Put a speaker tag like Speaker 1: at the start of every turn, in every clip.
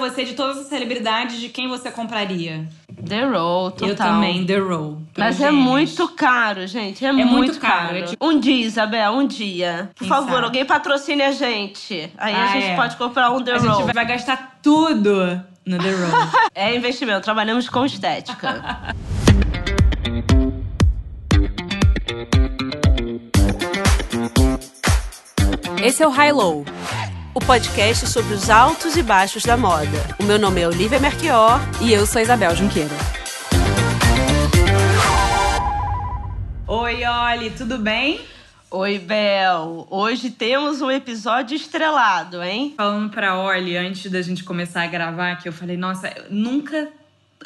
Speaker 1: Você, de todas as celebridades, de quem você compraria?
Speaker 2: The Row, total.
Speaker 1: Eu também, The Row.
Speaker 2: Mas é muito caro, gente. É, é muito, muito, caro. caro. É tipo... Um dia, Isabel, um dia. Por quem favor, sabe? alguém patrocine a gente. Aí ah, a gente é. pode comprar um The
Speaker 1: a
Speaker 2: Row.
Speaker 1: A gente vai gastar tudo no The Row.
Speaker 2: é investimento. Trabalhamos com estética.
Speaker 3: Esse é o High Low o podcast sobre os altos e baixos da moda. O meu nome é Olivia Merquior
Speaker 1: e eu sou Isabel Junqueira. Oi, Oli, tudo bem?
Speaker 2: Oi, Bel. Hoje temos um episódio estrelado, hein?
Speaker 1: Falando pra Oli, antes da gente começar a gravar, que eu falei, nossa, nunca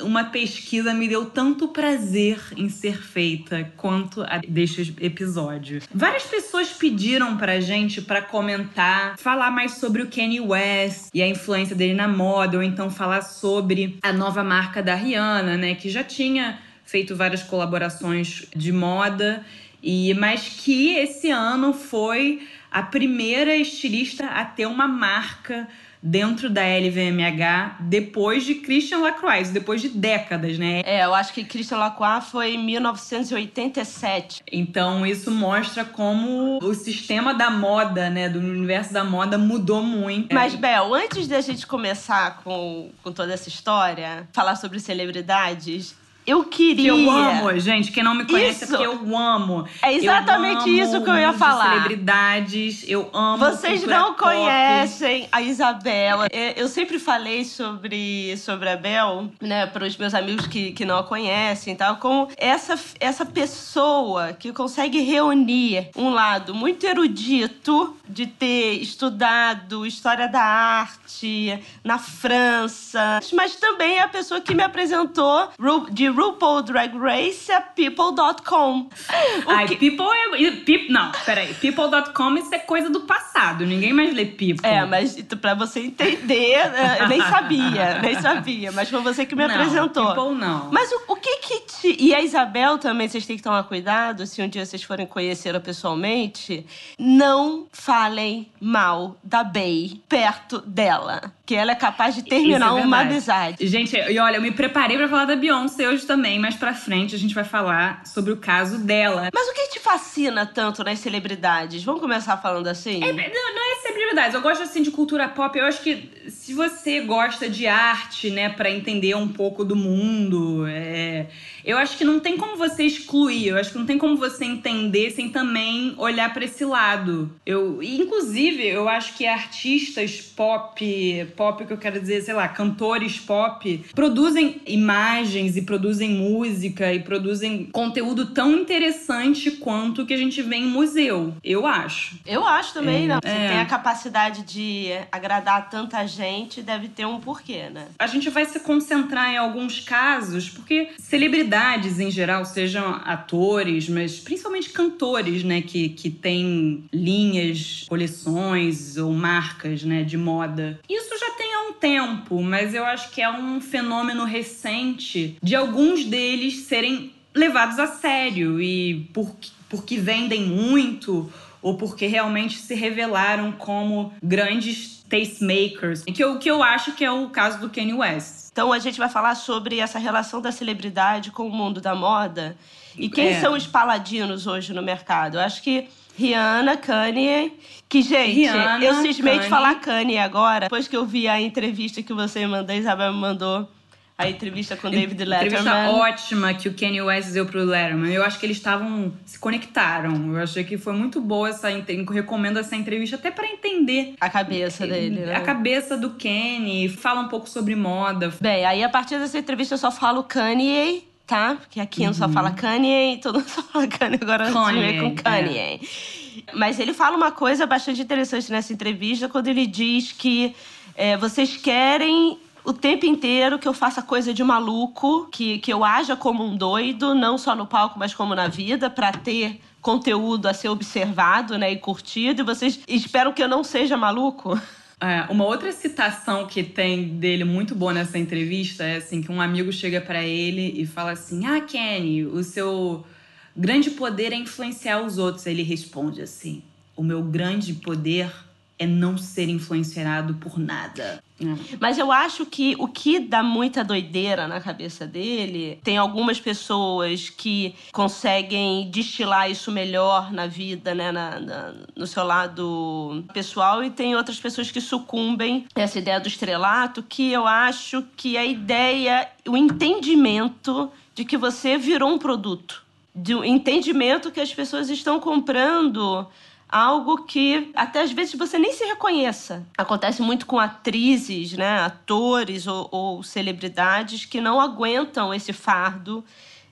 Speaker 1: uma pesquisa me deu tanto prazer em ser feita quanto a deste episódio. Várias pessoas pediram pra gente para comentar, falar mais sobre o Kanye West e a influência dele na moda, ou então falar sobre a nova marca da Rihanna, né, que já tinha feito várias colaborações de moda e mas que esse ano foi a primeira estilista a ter uma marca dentro da LVMH depois de Christian Lacroix, depois de décadas, né?
Speaker 2: É, eu acho que Christian Lacroix foi em 1987.
Speaker 1: Então isso mostra como o sistema da moda, né, do universo da moda mudou muito.
Speaker 2: Mas, Bel, antes da gente começar com, com toda essa história, falar sobre celebridades, eu queria.
Speaker 1: Que eu amo, gente. Quem não me conhece isso. é porque eu amo.
Speaker 2: É exatamente isso que eu ia falar.
Speaker 1: celebridades, eu amo.
Speaker 2: Vocês não pop. conhecem a Isabela. É, eu sempre falei sobre, sobre a Bel, né, para os meus amigos que, que não a conhecem e tal, como essa, essa pessoa que consegue reunir um lado muito erudito de ter estudado história da arte na França, mas também é a pessoa que me apresentou de RuPaul Drag Race é people.com.
Speaker 1: Ai, que... people é. People, não, peraí. People.com isso é coisa do passado. Ninguém mais lê people.
Speaker 2: É, mas pra você entender, né, eu nem sabia, nem sabia. Mas foi você que me
Speaker 1: não,
Speaker 2: apresentou.
Speaker 1: People não.
Speaker 2: Mas o, o que que te. E a Isabel também, vocês têm que tomar cuidado, se um dia vocês forem conhecê-la pessoalmente, não falem mal da Bey perto dela. Que ela é capaz de terminar é uma amizade.
Speaker 1: Gente, e olha, eu me preparei para falar da Beyoncé hoje também. Mais pra frente a gente vai falar sobre o caso dela.
Speaker 2: Mas o que te fascina tanto nas celebridades? Vamos começar falando assim?
Speaker 1: É, não, não é celebridades. Eu gosto assim de cultura pop. Eu acho que se você gosta de arte, né, para entender um pouco do mundo, é eu acho que não tem como você excluir, eu acho que não tem como você entender sem também olhar para esse lado. Eu, inclusive, eu acho que artistas pop, pop que eu quero dizer, sei lá, cantores pop, produzem imagens e produzem música e produzem conteúdo tão interessante quanto o que a gente vê em museu. Eu acho.
Speaker 2: Eu acho também, é, não. Você é. tem a capacidade de agradar tanta gente, deve ter um porquê, né?
Speaker 1: A gente vai se concentrar em alguns casos, porque celebridade celebridades em geral, sejam atores, mas principalmente cantores, né, que, que têm linhas, coleções ou marcas, né, de moda. Isso já tem há um tempo, mas eu acho que é um fenômeno recente de alguns deles serem levados a sério e por, porque vendem muito ou porque realmente se revelaram como grandes tastemakers, que o que eu acho que é o caso do Kanye West.
Speaker 2: Então a gente vai falar sobre essa relação da celebridade com o mundo da moda. E quem é. são os paladinos hoje no mercado? Eu acho que Rihanna, Kanye. Que, gente, Rihanna, eu cismei de falar Kanye agora, depois que eu vi a entrevista que você me mandou, Isabel me mandou a entrevista com David Letterman.
Speaker 1: Entrevista ótima que o Kanye West deu pro Letterman. Eu acho que eles estavam se conectaram. Eu achei que foi muito boa essa recomendo essa entrevista até para entender
Speaker 2: a cabeça dele, né?
Speaker 1: A cabeça do Kanye, fala um pouco sobre moda.
Speaker 2: Bem, aí a partir dessa entrevista eu só falo Kanye, tá? Porque aqui uhum. só fala Kanye, todo mundo só fala Kanye agora Kanye, com Kanye. É. Mas ele fala uma coisa bastante interessante nessa entrevista quando ele diz que é, vocês querem o tempo inteiro que eu faça coisa de maluco, que, que eu haja como um doido, não só no palco, mas como na vida, para ter conteúdo a ser observado né, e curtido. E vocês esperam que eu não seja maluco?
Speaker 1: É, uma outra citação que tem dele muito boa nessa entrevista é assim que um amigo chega para ele e fala assim: "Ah, Kenny, o seu grande poder é influenciar os outros". Ele responde assim: "O meu grande poder é não ser influenciado por nada".
Speaker 2: É. Mas eu acho que o que dá muita doideira na cabeça dele, tem algumas pessoas que conseguem destilar isso melhor na vida, né, na, na, no seu lado pessoal, e tem outras pessoas que sucumbem essa ideia do estrelato, que eu acho que a ideia, o entendimento de que você virou um produto, de um entendimento que as pessoas estão comprando algo que até às vezes você nem se reconheça. Acontece muito com atrizes, né, atores ou, ou celebridades que não aguentam esse fardo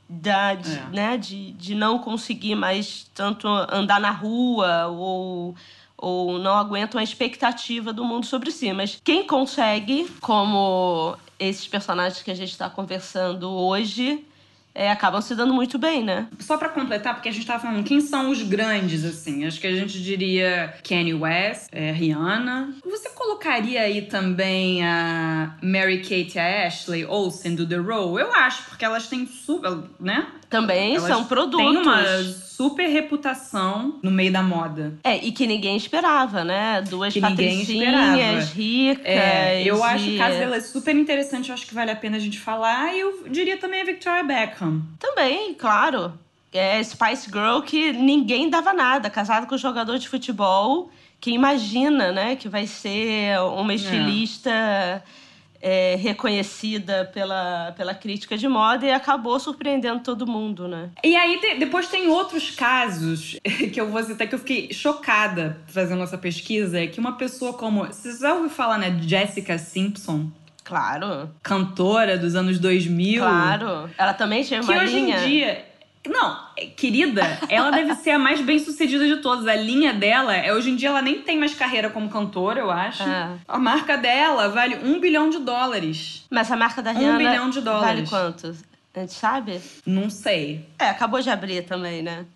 Speaker 2: da, de, é. né, de, de não conseguir mais tanto andar na rua ou ou não aguentam a expectativa do mundo sobre si. Mas quem consegue, como esses personagens que a gente está conversando hoje, é, acabam se dando muito bem, né?
Speaker 1: Só para completar, porque a gente tava falando quem são os grandes, assim. Acho que a gente diria Kanye West, é, Rihanna. Você colocaria aí também a Mary Kate e a Ashley Olsen do The Row? Eu acho, porque elas têm super, né?
Speaker 2: Também
Speaker 1: elas
Speaker 2: são produtos.
Speaker 1: Tem uma super reputação no meio da moda.
Speaker 2: É, e que ninguém esperava, né? Duas que patricinhas ricas. É,
Speaker 1: eu e... acho o caso dela super interessante, eu acho que vale a pena a gente falar. E eu diria também a Victoria Beckham.
Speaker 2: Também, claro. É Spice Girl que ninguém dava nada, casado com um jogador de futebol que imagina, né, que vai ser uma é. estilista... É é, reconhecida pela, pela crítica de moda e acabou surpreendendo todo mundo, né?
Speaker 1: E aí te, depois tem outros casos que eu vou citar que eu fiquei chocada fazendo essa pesquisa, é que uma pessoa como... Você já ouviu falar, né, Jessica Simpson?
Speaker 2: Claro.
Speaker 1: Cantora dos anos 2000.
Speaker 2: Claro. Ela também tinha uma
Speaker 1: que hoje em dia não, querida, ela deve ser a mais bem sucedida de todas. A linha dela, é, hoje em dia, ela nem tem mais carreira como cantora, eu acho. É. A marca dela vale um bilhão de dólares.
Speaker 2: Mas a marca da Rihanna. Um bilhão de dólares. Vale quanto? A gente sabe?
Speaker 1: Não sei.
Speaker 2: É, acabou de abrir também, né?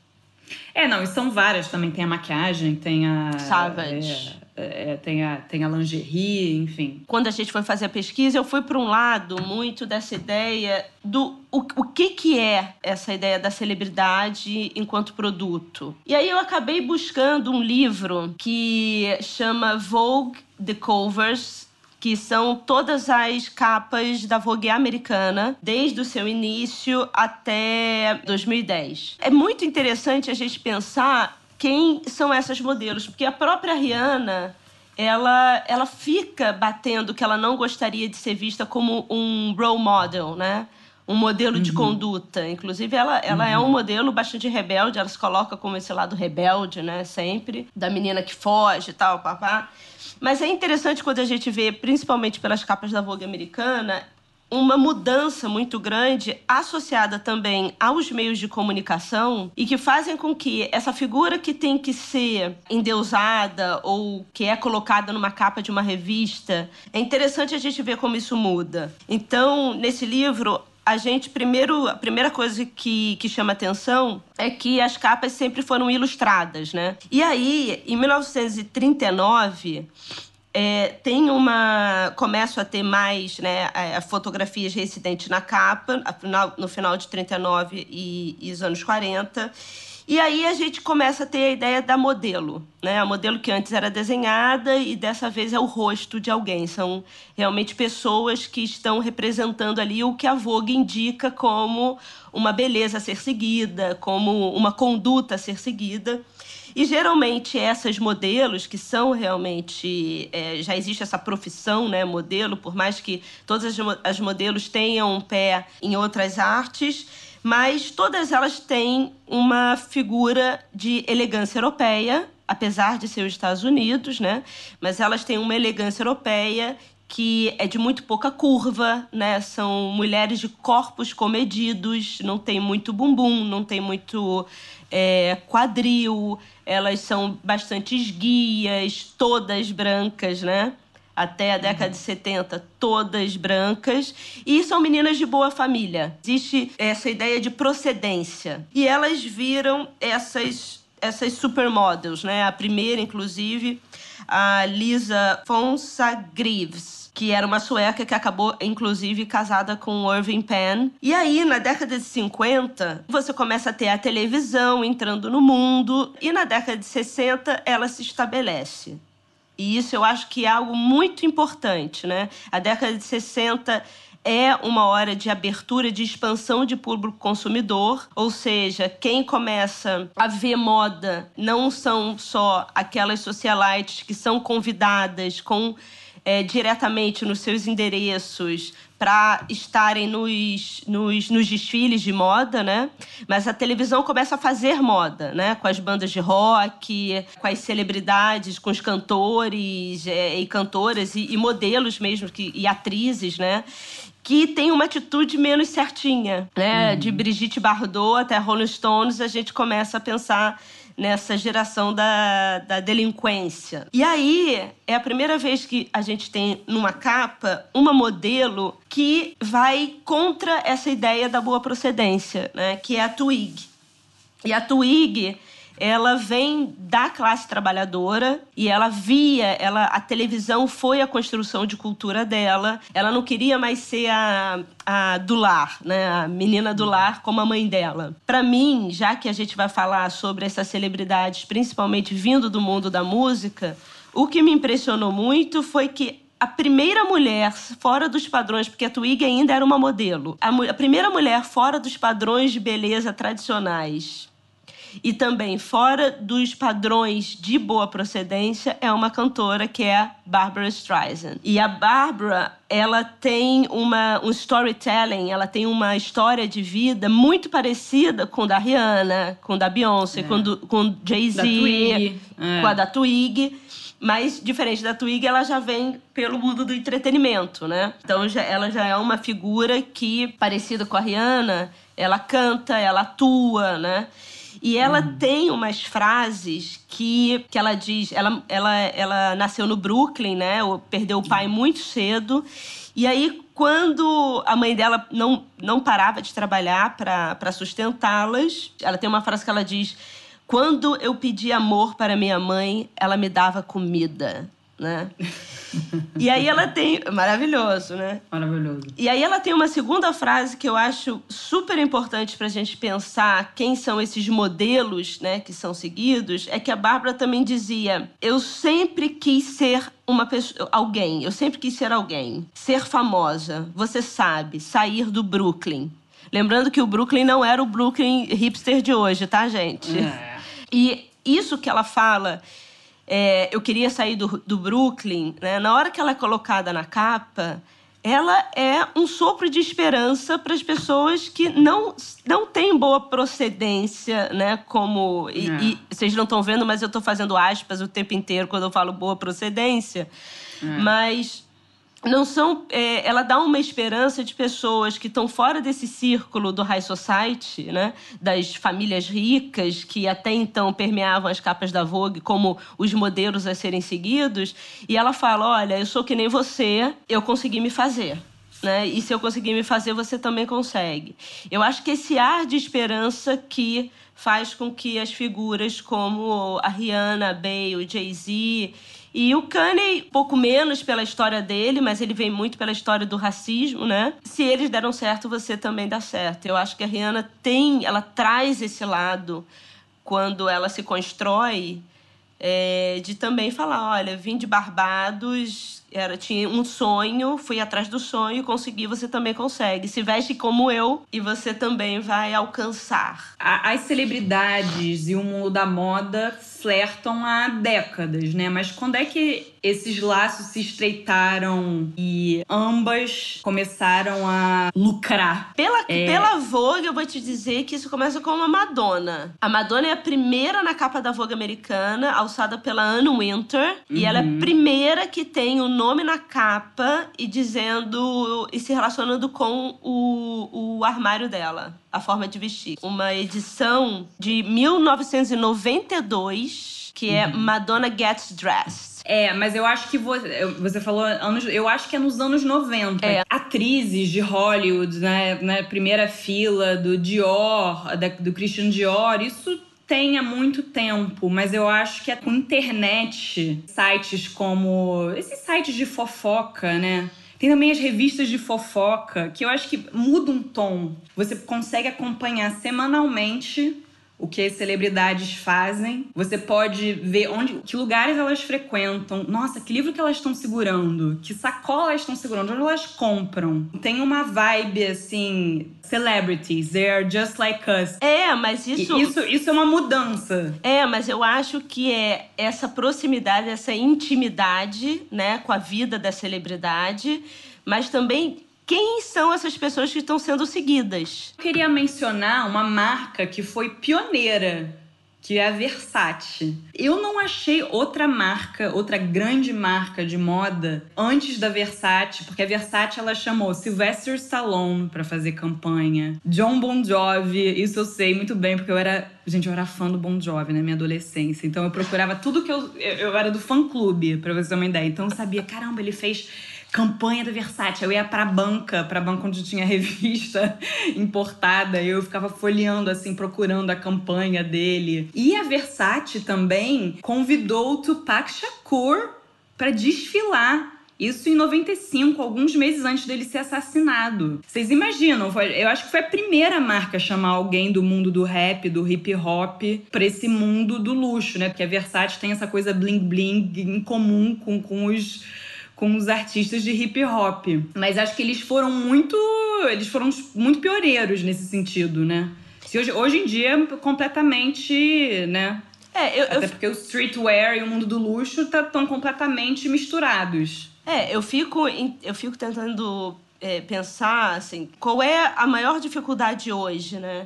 Speaker 1: É, não, e são várias também. Tem a maquiagem, tem a.
Speaker 2: Savage.
Speaker 1: É, é, tem, a, tem a lingerie, enfim.
Speaker 2: Quando a gente foi fazer a pesquisa, eu fui para um lado muito dessa ideia do o, o que, que é essa ideia da celebridade enquanto produto. E aí eu acabei buscando um livro que chama Vogue The Covers que são todas as capas da Vogue americana, desde o seu início até 2010. É muito interessante a gente pensar quem são essas modelos, porque a própria Rihanna ela, ela fica batendo que ela não gostaria de ser vista como um role model, né? Um modelo uhum. de conduta. Inclusive, ela, ela uhum. é um uhum. modelo bastante rebelde, ela se coloca como esse lado rebelde, né? Sempre. Da menina que foge e tal, papá. Mas é interessante quando a gente vê, principalmente pelas capas da Vogue americana, uma mudança muito grande associada também aos meios de comunicação e que fazem com que essa figura que tem que ser endeusada ou que é colocada numa capa de uma revista, é interessante a gente ver como isso muda. Então, nesse livro, a gente primeiro a primeira coisa que, que chama atenção é que as capas sempre foram ilustradas, né? E aí, em 1939, é, tem uma. Começo a ter mais né, a fotografias residentes na capa, no final de 39 e, e os anos 40. E aí a gente começa a ter a ideia da modelo, né? A modelo que antes era desenhada e dessa vez é o rosto de alguém. São realmente pessoas que estão representando ali o que a Vogue indica como uma beleza a ser seguida, como uma conduta a ser seguida. E geralmente essas modelos que são realmente é, já existe essa profissão, né, modelo, por mais que todas as, as modelos tenham um pé em outras artes, mas todas elas têm uma figura de elegância europeia, apesar de ser os Estados Unidos, né? Mas elas têm uma elegância europeia que é de muito pouca curva, né? São mulheres de corpos comedidos, não tem muito bumbum, não tem muito é, quadril, elas são bastante esguias, todas brancas, né? até a década de 70, todas brancas, e são meninas de boa família. Existe essa ideia de procedência. E elas viram essas, essas supermodels, né? A primeira, inclusive, a Lisa Fonsa Greaves que era uma sueca que acabou, inclusive, casada com Irving Penn. E aí, na década de 50, você começa a ter a televisão entrando no mundo, e na década de 60 ela se estabelece E isso eu acho que é algo muito importante, né? A década de 60 é uma hora de abertura, de expansão de público consumidor, ou seja, quem começa a ver moda não são só aquelas socialites que são convidadas com é, diretamente nos seus endereços para estarem nos, nos, nos, desfiles de moda, né? Mas a televisão começa a fazer moda, né? Com as bandas de rock, com as celebridades, com os cantores é, e cantoras e, e modelos mesmo que, e atrizes, né? Que tem uma atitude menos certinha, né? Uhum. De Brigitte Bardot até Rolling Stones, a gente começa a pensar nessa geração da, da delinquência. E aí é a primeira vez que a gente tem numa capa uma modelo que vai contra essa ideia da boa procedência, né? Que é a Twig. E a Twig ela vem da classe trabalhadora e ela via, ela a televisão foi a construção de cultura dela. Ela não queria mais ser a, a do lar, né, a menina do lar como a mãe dela. Para mim, já que a gente vai falar sobre essas celebridades, principalmente vindo do mundo da música, o que me impressionou muito foi que a primeira mulher fora dos padrões, porque a Twig ainda era uma modelo, a, a primeira mulher fora dos padrões de beleza tradicionais e também fora dos padrões de boa procedência é uma cantora que é a Barbara Streisand. E a Barbara, ela tem uma, um storytelling, ela tem uma história de vida muito parecida com da Rihanna, com da Beyoncé, é. com, do, com Jay-Z, é. com a da Twig. Mas, diferente da Twig, ela já vem pelo mundo do entretenimento, né? Então, já, ela já é uma figura que, parecida com a Rihanna, ela canta, ela atua, né? E ela uhum. tem umas frases que, que ela diz. Ela, ela, ela nasceu no Brooklyn, né? Perdeu o pai muito cedo. E aí, quando a mãe dela não, não parava de trabalhar para sustentá-las, ela tem uma frase que ela diz: Quando eu pedi amor para minha mãe, ela me dava comida né? E aí ela tem. Maravilhoso, né?
Speaker 1: Maravilhoso.
Speaker 2: E aí ela tem uma segunda frase que eu acho super importante pra gente pensar quem são esses modelos, né, que são seguidos. É que a Bárbara também dizia: Eu sempre quis ser uma pessoa, alguém, eu sempre quis ser alguém. Ser famosa, você sabe, sair do Brooklyn. Lembrando que o Brooklyn não era o Brooklyn hipster de hoje, tá, gente? É. E isso que ela fala é, eu queria sair do, do Brooklyn, né? na hora que ela é colocada na capa, ela é um sopro de esperança para as pessoas que não, não têm boa procedência, né? Como. E, é. e vocês não estão vendo, mas eu estou fazendo aspas o tempo inteiro quando eu falo boa procedência. É. Mas não são. É, ela dá uma esperança de pessoas que estão fora desse círculo do high society, né? Das famílias ricas que até então permeavam as capas da Vogue como os modelos a serem seguidos. E ela fala: olha, eu sou que nem você, eu consegui me fazer. Né? E se eu conseguir me fazer, você também consegue. Eu acho que esse ar de esperança que faz com que as figuras como a Rihanna, a Bey, o Jay-Z e o Kanye, pouco menos pela história dele, mas ele vem muito pela história do racismo, né? Se eles deram certo, você também dá certo. Eu acho que a Rihanna tem, ela traz esse lado quando ela se constrói é, de também falar, olha, vim de Barbados, era, tinha um sonho, fui atrás do sonho, consegui, você também consegue. Se veste como eu e você também vai alcançar.
Speaker 1: As celebridades e o mundo da moda flertam há décadas, né? Mas quando é que esses laços se estreitaram e ambas começaram a lucrar?
Speaker 2: Pela, é... pela Vogue, eu vou te dizer que isso começa com a Madonna. A Madonna é a primeira na capa da Vogue americana, alçada pela Anne Winter. Uhum. E ela é a uhum. primeira que tem o nome na capa e dizendo e se relacionando com o, o armário dela a forma de vestir. Uma edição de 1992 que é uhum. Madonna Gets Dressed.
Speaker 1: É, mas eu acho que você, você falou anos, eu acho que é nos anos 90. É. Atrizes de Hollywood, né, na primeira fila do Dior, da, do Christian Dior, isso tem há muito tempo, mas eu acho que é com internet, sites como esses sites de fofoca, né? Tem também as revistas de fofoca, que eu acho que muda um tom. Você consegue acompanhar semanalmente o que as celebridades fazem. Você pode ver onde, que lugares elas frequentam. Nossa, que livro que elas estão segurando? Que sacola elas estão segurando? Onde elas compram? Tem uma vibe assim, celebrities, they are just like us.
Speaker 2: É, mas isso
Speaker 1: isso isso é uma mudança.
Speaker 2: É, mas eu acho que é essa proximidade, essa intimidade, né, com a vida da celebridade, mas também quem são essas pessoas que estão sendo seguidas?
Speaker 1: Eu queria mencionar uma marca que foi pioneira, que é a Versace. Eu não achei outra marca, outra grande marca de moda antes da Versace, porque a Versace ela chamou Sylvester Stallone para fazer campanha, John Bon Jovi, isso eu sei muito bem porque eu era, gente, eu era fã do Bon Jovi na minha adolescência, então eu procurava tudo que eu eu era do fã clube, para você ter uma ideia. Então eu sabia, caramba, ele fez campanha da Versace. Eu ia pra banca, pra banca onde tinha revista importada, eu ficava folheando, assim, procurando a campanha dele. E a Versace também convidou o Tupac Shakur para desfilar isso em 95, alguns meses antes dele ser assassinado. Vocês imaginam? Eu acho que foi a primeira marca a chamar alguém do mundo do rap, do hip hop, pra esse mundo do luxo, né? Porque a Versace tem essa coisa bling bling em comum com, com os com os artistas de hip hop. Mas acho que eles foram muito. Eles foram muito pioneiros nesse sentido, né? Se hoje, hoje em dia é completamente, né?
Speaker 2: É, eu,
Speaker 1: Até
Speaker 2: eu...
Speaker 1: porque o streetwear e o mundo do luxo estão tá, completamente misturados.
Speaker 2: É, eu fico, eu fico tentando é, pensar assim, qual é a maior dificuldade hoje, né?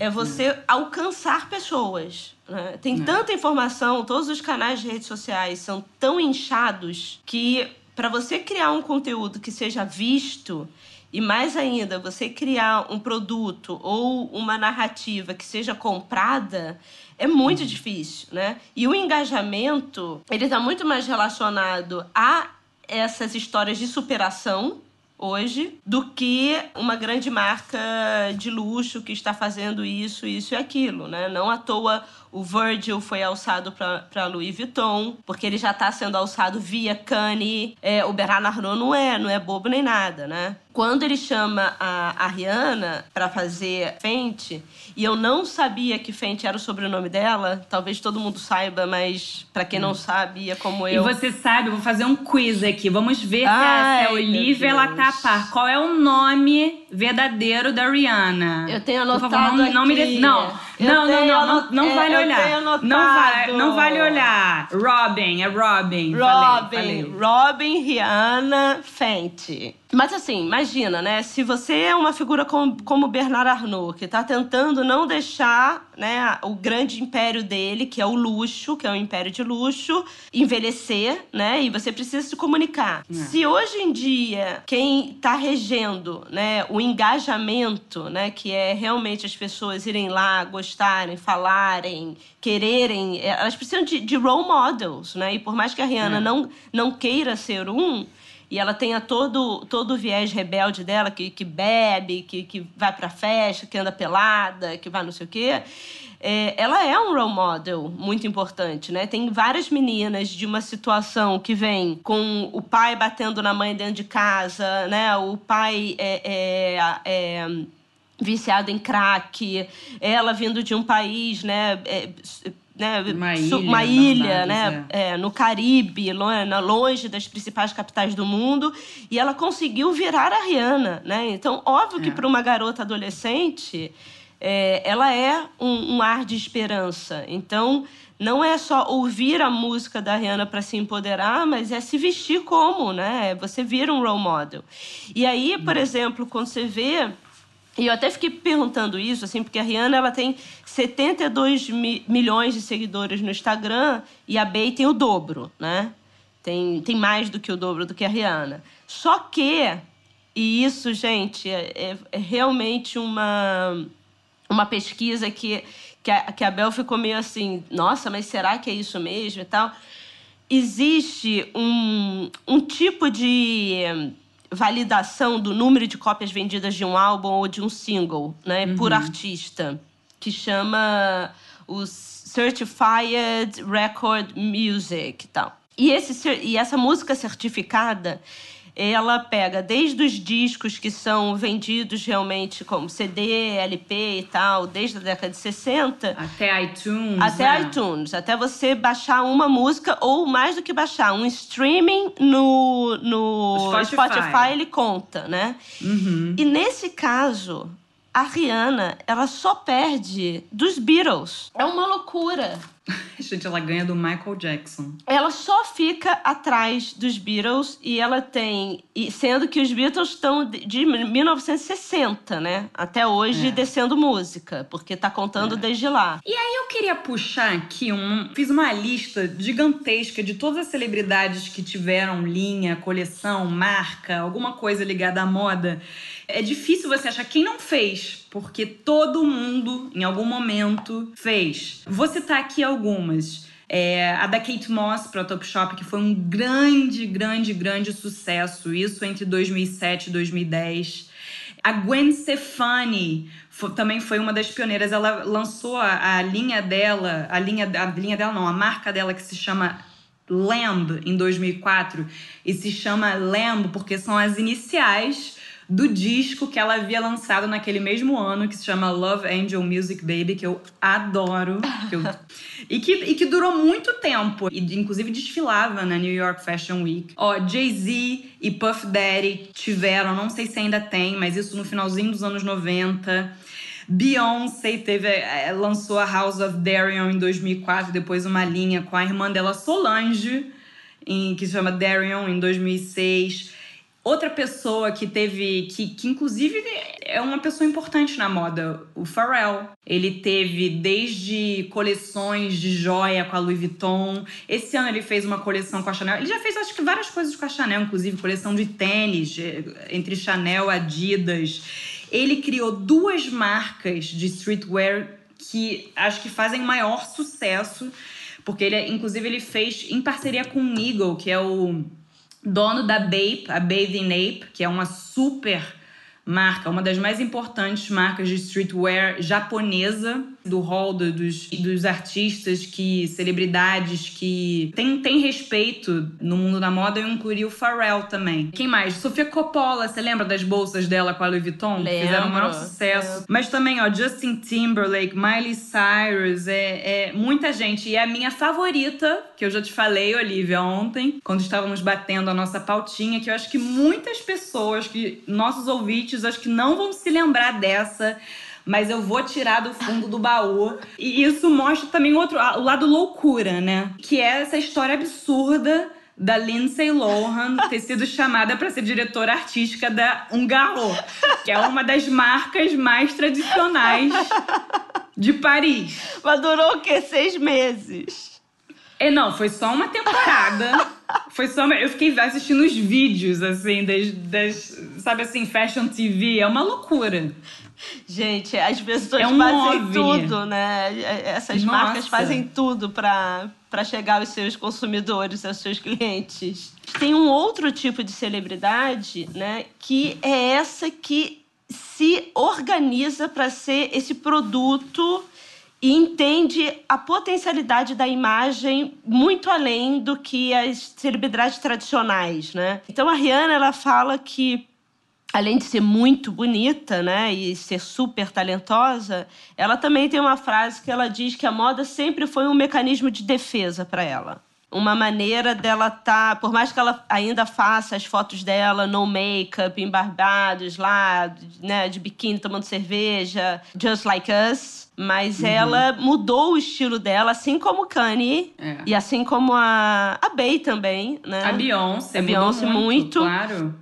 Speaker 2: É você alcançar pessoas. Né? Tem é. tanta informação, todos os canais de redes sociais são tão inchados que para você criar um conteúdo que seja visto e mais ainda você criar um produto ou uma narrativa que seja comprada é muito uhum. difícil, né? E o engajamento ele está muito mais relacionado a essas histórias de superação hoje do que uma grande marca de luxo que está fazendo isso, isso e aquilo, né? Não à toa o Virgil foi alçado para Louis Vuitton, porque ele já está sendo alçado via Kanye. É, o Bernard Arnault não é, não é bobo nem nada, né? Quando ele chama a, a Rihanna para fazer Fenty, e eu não sabia que Fenty era o sobrenome dela, talvez todo mundo saiba, mas para quem não hum. sabia, como eu.
Speaker 1: E você sabe, eu vou fazer um quiz aqui. Vamos ver Ai, se a Olivia ela tá a par. Qual é o nome verdadeiro da Rihanna?
Speaker 2: Eu tenho anotado. Por favor, não,
Speaker 1: não
Speaker 2: me.
Speaker 1: Não, não, não, não, não, não é, vale olhar. Não vale, não vale olhar. Robin, é Robin.
Speaker 2: Robin, falei, falei. Robin, Rihanna, Fenty. Mas assim, imagina, né? Se você é uma figura como, como Bernard Arnault, que está tentando não deixar né, o grande império dele, que é o luxo, que é um império de luxo, envelhecer, né? E você precisa se comunicar. É. Se hoje em dia quem está regendo, né, o engajamento, né, que é realmente as pessoas irem lá, gostarem, falarem, quererem, elas precisam de, de role models, né? E por mais que a Rihanna é. não, não queira ser um, e ela tenha todo, todo o viés rebelde dela, que, que bebe, que, que vai pra festa, que anda pelada, que vai não sei o quê. É, ela é um role model muito importante, né? Tem várias meninas de uma situação que vem com o pai batendo na mãe dentro de casa, né? O pai é, é, é viciado em crack, ela vindo de um país, né? É,
Speaker 1: né, uma ilha,
Speaker 2: uma ilha né, é. É, no Caribe, longe das principais capitais do mundo, e ela conseguiu virar a Rihanna, né? Então, óbvio que é. para uma garota adolescente, é, ela é um, um, ar de esperança. Então, não é só ouvir a música da Rihanna para se empoderar, mas é se vestir como, né? Você vira um role model. E aí, por uhum. exemplo, quando você vê e eu até fiquei perguntando isso, assim, porque a Rihanna ela tem 72 mi milhões de seguidores no Instagram e a Bey tem o dobro, né? Tem, tem mais do que o dobro do que a Rihanna. Só que, e isso, gente, é, é, é realmente uma, uma pesquisa que, que, a, que a Bel ficou meio assim, nossa, mas será que é isso mesmo e tal? Existe um, um tipo de validação do número de cópias vendidas de um álbum ou de um single, né, uhum. por artista, que chama os Certified Record Music tal. E, esse, e essa música certificada, ela pega desde os discos que são vendidos realmente como CD, LP e tal, desde a década de 60.
Speaker 1: Até iTunes.
Speaker 2: Até
Speaker 1: né?
Speaker 2: iTunes. Até você baixar uma música, ou mais do que baixar, um streaming no, no
Speaker 1: Spotify.
Speaker 2: Spotify, ele conta, né?
Speaker 1: Uhum.
Speaker 2: E nesse caso, a Rihanna, ela só perde dos Beatles. É uma loucura.
Speaker 1: Gente, ela ganha do Michael Jackson.
Speaker 2: Ela só fica atrás dos Beatles e ela tem. E sendo que os Beatles estão de de 1960, né? Até hoje
Speaker 1: É.
Speaker 2: descendo música, porque tá contando desde lá.
Speaker 1: E aí eu queria puxar aqui um. Fiz uma lista gigantesca de todas as celebridades que tiveram linha, coleção, marca, alguma coisa ligada à moda. É difícil você achar quem não fez, porque todo mundo, em algum momento, fez. Vou citar aqui algumas. É, a da Kate Moss para Topshop, que foi um grande, grande, grande sucesso. Isso entre 2007 e 2010. A Gwen Stefani fo- também foi uma das pioneiras. Ela lançou a, a linha dela, a linha, a linha dela não, a marca dela que se chama Lamb em 2004 e se chama Lamb porque são as iniciais do disco que ela havia lançado naquele mesmo ano, que se chama Love Angel Music Baby, que eu adoro. que eu- e, que, e que durou muito tempo. E inclusive desfilava na New York Fashion Week. Ó, Jay-Z e Puff Daddy tiveram, não sei se ainda tem, mas isso no finalzinho dos anos 90. Beyoncé teve, eh, lançou a House of Darion em 2004, depois uma linha com a irmã dela Solange, em, que se chama Darion, em 2006. Outra pessoa que teve, que, que inclusive é uma pessoa importante na moda, o Pharrell. Ele teve desde coleções de joia com a Louis Vuitton. Esse ano ele fez uma coleção com a Chanel. Ele já fez, acho que, várias coisas com a Chanel, inclusive coleção de tênis, entre Chanel e Adidas. Ele criou duas marcas de streetwear que acho que fazem maior sucesso, porque ele, inclusive, ele fez em parceria com o Eagle, que é o dono da Bape, a Bathing Ape, que é uma super marca, uma das mais importantes marcas de streetwear japonesa do hall do- dos, dos artistas que celebridades que tem, tem respeito no mundo da moda eu incluiria o Pharrell também. Quem mais? Sofia Coppola você lembra das bolsas dela com a Louis Vuitton?
Speaker 2: Lembro.
Speaker 1: fizeram o maior sucesso. Mas também ó Justin Timberlake Miley Cyrus é, é muita gente. E a minha favorita que eu já te falei Olivia ontem quando estávamos batendo a nossa pautinha que eu acho que muitas pessoas que nossos ouvintes acho que não vão se lembrar dessa mas eu vou tirar do fundo do baú. E isso mostra também outro, o lado loucura, né? Que é essa história absurda da Lindsay Lohan ter sido chamada para ser diretora artística da Ungaro, que é uma das marcas mais tradicionais de Paris.
Speaker 2: Mas durou o quê? Seis meses.
Speaker 1: É, não, foi só uma temporada. Foi só uma... Eu fiquei assistindo os vídeos, assim, das, das... Sabe assim, Fashion TV. É uma loucura.
Speaker 2: Gente, as pessoas
Speaker 1: É um
Speaker 2: fazem
Speaker 1: OVNI.
Speaker 2: tudo, né? Essas
Speaker 1: Nossa.
Speaker 2: marcas fazem tudo para para chegar aos seus consumidores, aos seus clientes. Tem um outro tipo de celebridade, né, que é essa que se organiza para ser esse produto e entende a potencialidade da imagem muito além do que as celebridades tradicionais, né? Então a Rihanna ela fala que além de ser muito bonita, né, e ser super talentosa, ela também tem uma frase que ela diz que a moda sempre foi um mecanismo de defesa para ela. Uma maneira dela tá, por mais que ela ainda faça as fotos dela no make-up, em Barbados, lá, né, de biquíni tomando cerveja, just like us, mas ela mudou o estilo dela, assim como Kanye
Speaker 1: É.
Speaker 2: e assim como a, a Bey também, né?
Speaker 1: A Beyoncé,
Speaker 2: A Beyoncé muito.
Speaker 1: Claro.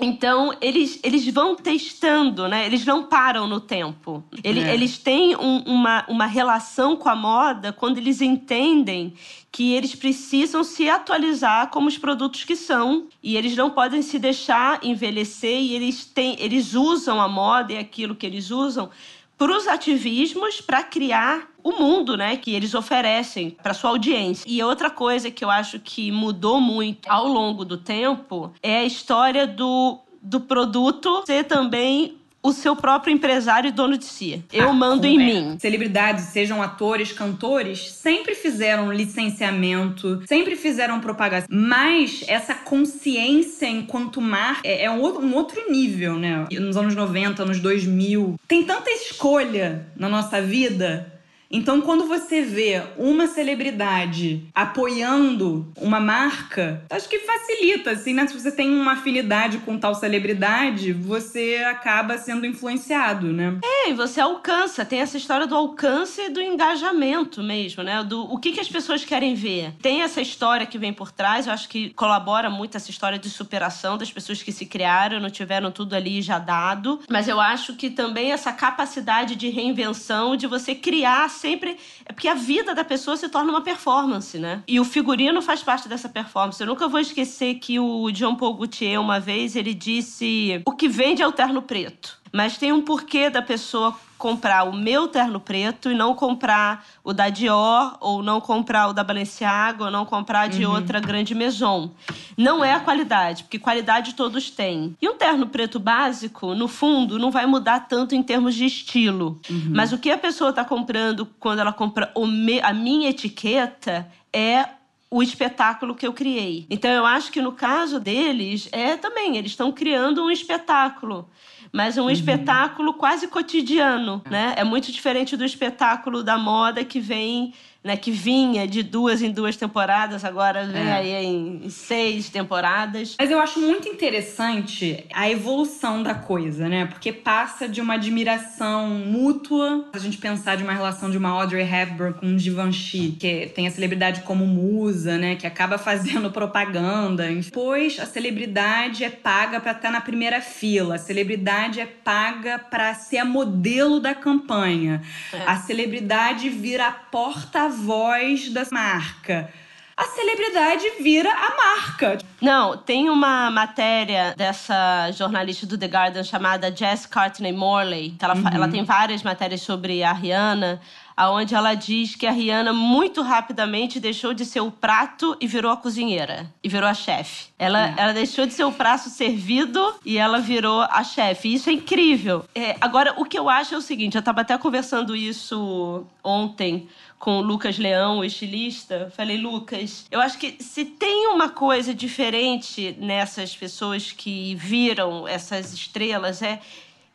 Speaker 2: Então, eles, eles vão testando, né? Eles não param no tempo. Ele-
Speaker 1: É.
Speaker 2: Eles têm um- uma, uma relação com a moda quando eles entendem que eles precisam se atualizar como os produtos que são. E eles não podem se deixar envelhecer e eles, têm, eles usam a moda e aquilo que eles usam para os ativismos para criar o mundo, né, que eles oferecem para sua audiência. E outra coisa que eu acho que mudou muito ao longo do tempo é a história do, do produto ser também o seu próprio empresário e dono de si. Eu ah, mando em é. mim.
Speaker 1: Celebridades, sejam atores, cantores, sempre fizeram licenciamento, sempre fizeram propagação. Mas essa consciência enquanto marca é, é um, outro, um outro nível, né? Nos anos 90, anos 2000. Tem tanta escolha na nossa vida então, quando você vê uma celebridade apoiando uma marca, acho que facilita, assim, né? Se você tem uma afinidade com tal celebridade, você acaba sendo influenciado, né?
Speaker 2: É, e você alcança. Tem essa história do alcance e do engajamento mesmo, né? Do o que, que as pessoas querem ver. Tem essa história que vem por trás, eu acho que colabora muito essa história de superação das pessoas que se criaram, não tiveram tudo ali já dado. Mas eu acho que também essa capacidade de reinvenção, de você criar sempre. É porque a vida da pessoa se torna uma performance, né? E o figurino faz parte dessa performance. Eu nunca vou esquecer que o John Paul Gaultier, uma vez, ele disse: o que vende é o terno preto. Mas tem um porquê da pessoa comprar o meu terno preto e não comprar o da Dior, ou não comprar o da Balenciaga, ou não comprar de uhum. outra grande maison. Não é a qualidade, porque qualidade todos têm. E um terno preto básico, no fundo, não vai mudar tanto em termos de estilo. Uhum. Mas o que a pessoa está comprando quando ela compra me, a minha etiqueta é o espetáculo que eu criei. Então eu acho que no caso deles é também, eles estão criando um espetáculo mas um uhum. espetáculo quase cotidiano, né? É muito diferente do espetáculo da moda que vem né, que vinha de duas em duas temporadas, agora vem é. aí em seis temporadas.
Speaker 1: Mas eu acho muito interessante a evolução da coisa, né? Porque passa de uma admiração mútua, a gente pensar de uma relação de uma Audrey Hepburn com um Givenchy, que tem a celebridade como musa, né? Que acaba fazendo propaganda. Depois, a celebridade é paga para estar na primeira fila. A celebridade é paga para ser a modelo da campanha. É. A celebridade vira a porta voz da marca a celebridade vira a marca.
Speaker 2: Não, tem uma matéria dessa jornalista do The Guardian chamada Jess Courtney Morley. Ela, uhum. ela tem várias matérias sobre a Rihanna, aonde ela diz que a Rihanna muito rapidamente deixou de ser o prato e virou a cozinheira. E virou a chefe. Ela, é. ela deixou de ser o prato servido e ela virou a chefe. Isso é incrível. É, agora, o que eu acho é o seguinte: eu estava até conversando isso ontem com o Lucas Leão, o estilista. Falei, Lucas, eu acho que se tem uma coisa diferente nessas pessoas que viram essas estrelas, é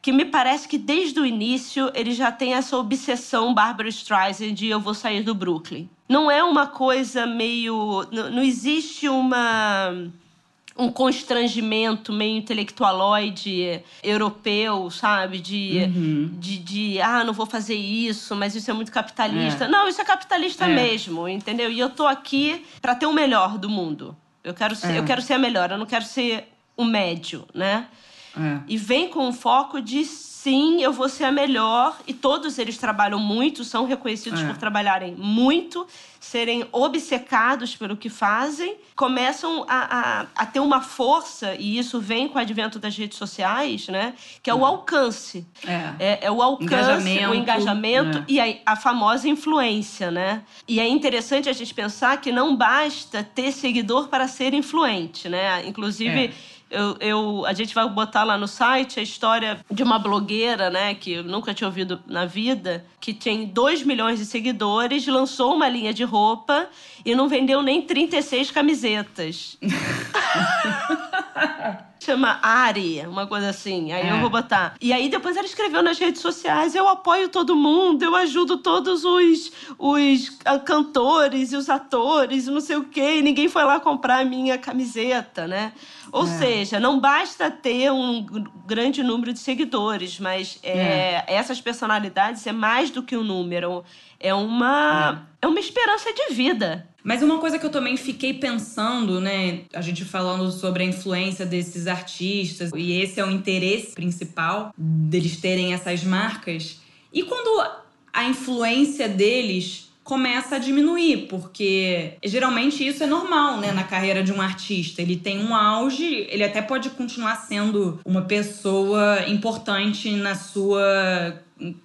Speaker 2: que me parece que desde o início ele já tem essa obsessão Barbara Streisand de eu vou sair do Brooklyn. Não é uma coisa meio. Não, existe uma um constrangimento meio intelectualoide europeu, sabe? De, uhum. de, de, ah, não vou fazer isso, mas isso é muito capitalista. É. Não, isso é capitalista é. mesmo, entendeu? E eu tô aqui para ter o melhor do mundo. Eu quero ser, é. eu quero ser a melhor, eu não quero ser o médio, né? É. E vem com o foco de sim, eu vou ser a melhor. E todos eles trabalham muito, são reconhecidos é. por trabalharem muito, serem obcecados pelo que fazem, começam a, a, a, ter uma força, e isso vem com o advento das redes sociais, né? Que é o é. alcance. É, é, é o alcance, engajamento, o engajamento é. e a, a famosa influência, né? E é interessante a gente pensar que não basta ter seguidor para ser influente, né? Inclusive é. Eu, eu, a gente vai botar lá no site a história de uma blogueira, né, que eu nunca tinha ouvido na vida, que tem 2 milhões de seguidores, lançou uma linha de roupa e não vendeu nem 36 camisetas. Chama Ari, uma coisa assim. Aí é. eu vou botar. E aí depois ela escreveu nas redes sociais: eu apoio todo mundo, eu ajudo todos os, os ah, cantores e os atores, não sei o quê. E ninguém foi lá comprar a minha camiseta, né? Ou é. seja, não basta ter um grande número de seguidores, mas é, é. essas personalidades é mais do que um número. É uma, é. é uma esperança de vida.
Speaker 1: Mas uma coisa que eu também fiquei pensando, né? A gente falando sobre a influência desses artistas, e esse é o interesse principal deles terem essas marcas. E quando a influência deles começa a diminuir, porque geralmente isso é normal, né, na carreira de um artista. Ele tem um auge, ele até pode continuar sendo uma pessoa importante na sua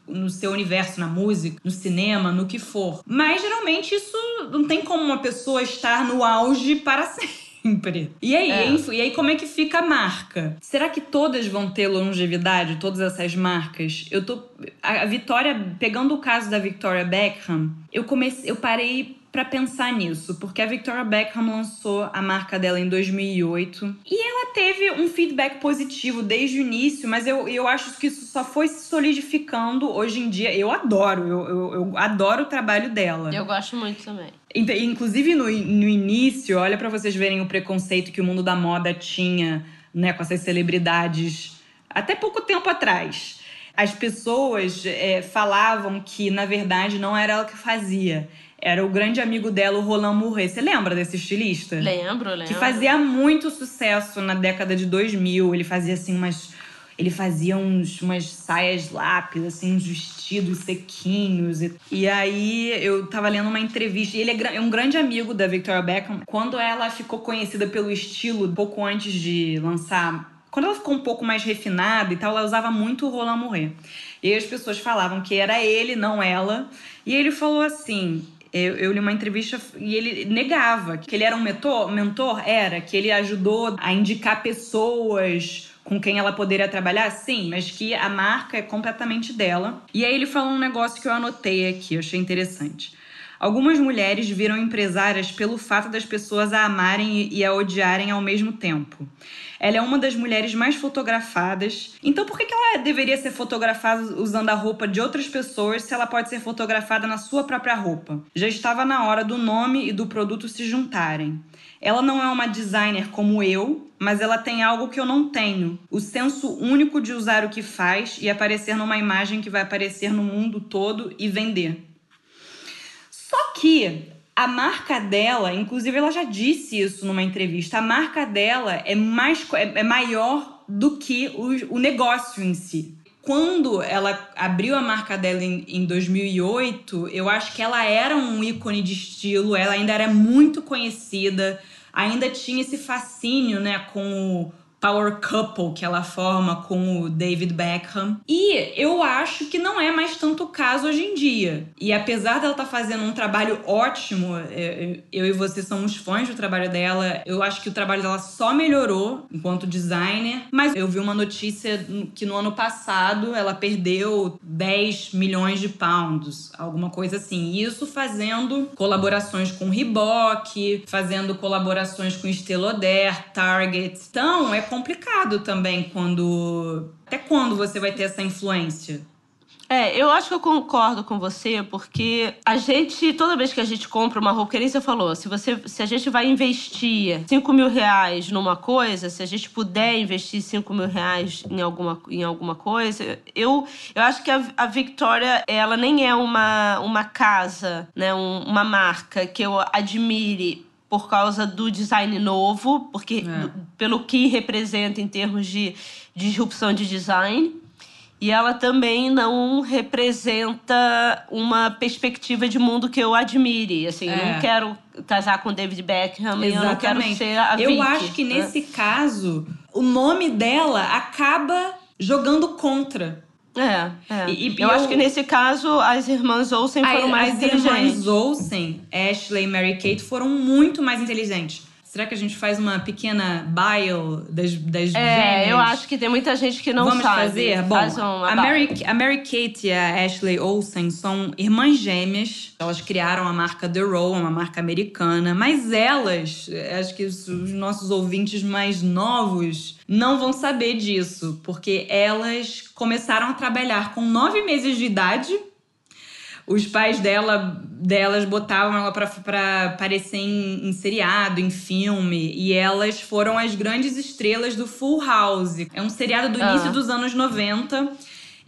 Speaker 1: no seu universo, na música, no cinema, no que for. Mas geralmente isso não tem como uma pessoa estar no auge para sempre. Sempre. E aí, é. e aí, como é que fica a marca? Será que todas vão ter longevidade, todas essas marcas? Eu tô. A, a Vitória, pegando o caso da Victoria Beckham, eu comecei. Eu parei para pensar nisso, porque a Victoria Beckham lançou a marca dela em 2008 e ela teve um feedback positivo desde o início, mas eu, eu acho que isso só foi se solidificando hoje em dia. Eu adoro, eu, eu, eu adoro o trabalho dela.
Speaker 2: Eu gosto muito também.
Speaker 1: Inclusive no, no início, olha para vocês verem o preconceito que o mundo da moda tinha né, com essas celebridades até pouco tempo atrás. As pessoas é, falavam que, na verdade, não era ela que fazia era o grande amigo dela, o Roland Mouret. Você lembra desse estilista?
Speaker 2: Lembro, lembro.
Speaker 1: Que fazia muito sucesso na década de 2000. Ele fazia assim umas ele fazia uns, umas saias lápidas, assim, uns vestidos sequinhos. E, e aí eu tava lendo uma entrevista. ele é, é, um grande amigo da Victoria Beckham. Quando ela ficou conhecida pelo estilo, pouco antes de lançar. Quando ela ficou um pouco mais refinada e tal, ela usava muito o Roland Mouret. E aí as pessoas falavam que era ele, não ela. E ele falou assim: eu, eu, li uma entrevista e ele negava que ele era um mentor, mentor, era, que ele ajudou a indicar pessoas com quem ela poderia trabalhar, sim, mas que a marca é completamente dela. E aí ele falou um negócio que eu anotei aqui, achei interessante. Algumas mulheres viram empresárias pelo fato das pessoas a amarem e a odiarem ao mesmo tempo. Ela é uma das mulheres mais fotografadas. Então, por que ela deveria ser fotografada usando a roupa de outras pessoas se ela pode ser fotografada na sua própria roupa? Já estava na hora do nome e do produto se juntarem. Ela não é uma designer como eu, mas ela tem algo que eu não tenho: o senso único de usar o que faz e aparecer numa imagem que vai aparecer no mundo todo e vender. Só que a marca dela, inclusive ela já disse isso numa entrevista, a marca dela é, mais, é, é maior do que o, o negócio em si. Quando ela abriu a marca dela em, em, 2008, eu acho que ela era um ícone de estilo, ela ainda era muito conhecida, ainda tinha esse fascínio, né, com o power couple que ela forma com o David Beckham. E eu acho que não é mais tanto o caso hoje em dia. E apesar dela estar tá fazendo um trabalho ótimo, é, eu e você somos fãs do trabalho dela, eu acho que o trabalho dela só melhorou enquanto designer. Mas eu vi uma notícia que no ano passado ela perdeu 10 milhões de pounds, alguma coisa assim. Isso fazendo colaborações com Reebok, fazendo colaborações com Esteloder, Target. Então, é complicado também quando. Até quando você vai ter essa influência?
Speaker 2: É, eu acho que eu concordo com você, porque a gente, toda vez que a gente compra uma roupa, que nem você falou, se, você, se a gente vai investir 5 mil reais numa coisa, se a gente puder investir 5 mil reais em alguma, em alguma coisa, eu, eu acho que a, a Victoria, ela nem é uma, uma casa, né, um, uma marca que eu admire por causa do design novo, porque é. pelo que representa em termos de, de disrupção de design. E ela também não representa uma perspectiva de mundo que eu admire. Assim, é. eu não é. quero casar com David Beckham Exatamente. eu não quero ser a
Speaker 1: Eu
Speaker 2: Vicky,
Speaker 1: acho que né? nesse caso, o nome dela acaba jogando contra.
Speaker 2: É, é. E, e eu, eu, acho que nesse caso as irmãs Olsen foram mais
Speaker 1: as
Speaker 2: inteligentes. As
Speaker 1: irmãs Olsen, Ashley e Mary Kate, foram muito mais inteligentes. Será que a gente faz uma pequena bio das, das
Speaker 2: É, gêmeas? eu acho que tem muita gente que não
Speaker 1: Vamos
Speaker 2: sabe.
Speaker 1: Vamos fazer? Bom, Faz a, Mary, a Mary Kate e a Ashley Olsen são irmãs gêmeas. Elas criaram a marca The Row, uma marca americana. Mas elas, acho que os nossos ouvintes mais novos não vão saber disso. Porque elas começaram a trabalhar com nove meses de idade os pais dela, delas botavam ela para aparecer em, em, seriado, em filme, e elas foram as grandes estrelas do Full House. É um seriado do ah. início dos anos 90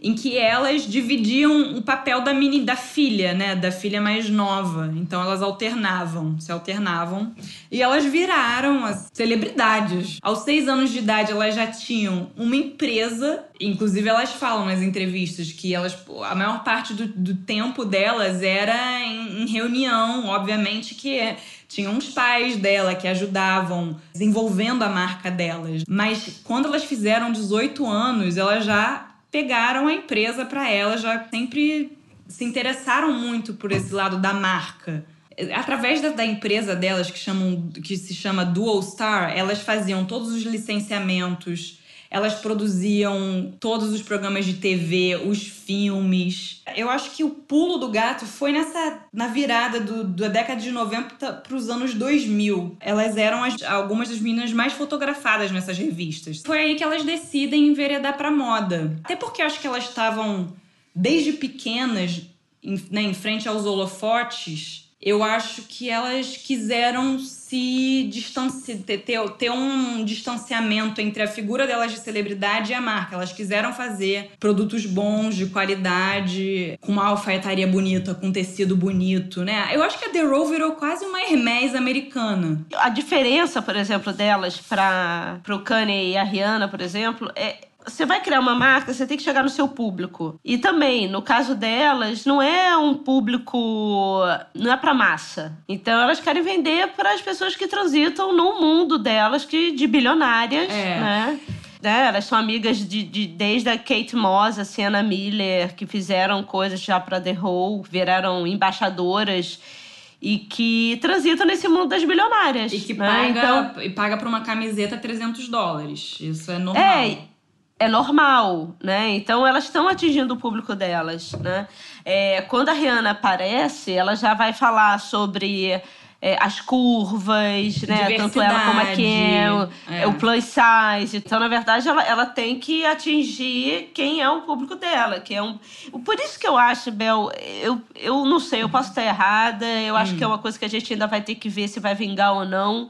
Speaker 1: em que elas dividiam o papel da mini da filha, né, da filha mais nova. Então elas alternavam, se alternavam e elas viraram as celebridades. Aos seis anos de idade elas já tinham uma empresa. Inclusive elas falam nas entrevistas que elas a maior parte do, do tempo delas era em, em reunião, obviamente que tinham os pais dela que ajudavam desenvolvendo a marca delas. Mas quando elas fizeram 18 anos, elas já pegaram a empresa para ela, já sempre se interessaram muito por esse lado da marca. através da, da, empresa delas, que, chamam, que se chama Dual Star, elas faziam todos os licenciamentos, elas produziam todos os programas de TV, os filmes. Eu acho que o pulo do gato foi nessa na virada do, da década de 90 para os anos 2000. Elas eram as, algumas das meninas mais fotografadas nessas revistas. Foi aí que elas decidem enveredar para moda. Até porque eu acho que elas estavam desde pequenas em, né, em frente aos holofotes eu acho que elas quiseram se distanciar, ter, ter um distanciamento entre a figura delas de celebridade e a marca. Elas quiseram fazer produtos bons, de qualidade, com uma alfaiataria bonita, com tecido bonito, né? Eu acho que a The Row virou quase uma Hermès americana.
Speaker 2: A diferença, por exemplo, delas para o Kanye e a Rihanna, por exemplo, é você vai criar uma marca, você tem que chegar no seu público. E também, no caso delas, não é um público. não é para massa. Então elas querem vender para as pessoas que transitam no mundo delas, que, de bilionárias, é. né? né? Elas são amigas de, de, desde a Kate Moss, a Sienna Miller, que fizeram coisas já para The Hole, viraram embaixadoras e que transitam nesse mundo das bilionárias.
Speaker 1: E que
Speaker 2: né?
Speaker 1: paga, então, e paga por uma camiseta 300 dólares. Isso é normal.
Speaker 2: É, é normal, né? Então elas estão atingindo o público delas, né? É, quando a Rihanna aparece, ela já vai falar sobre é, as curvas, né? Tanto ela como a Kim, é. o plus size. Então, na verdade, ela, ela tem que atingir quem é o público dela, que é um. Por isso que eu acho, Bel, eu, eu não sei, eu posso estar errada, eu acho hum. que é uma coisa que a gente ainda vai ter que ver se vai vingar ou não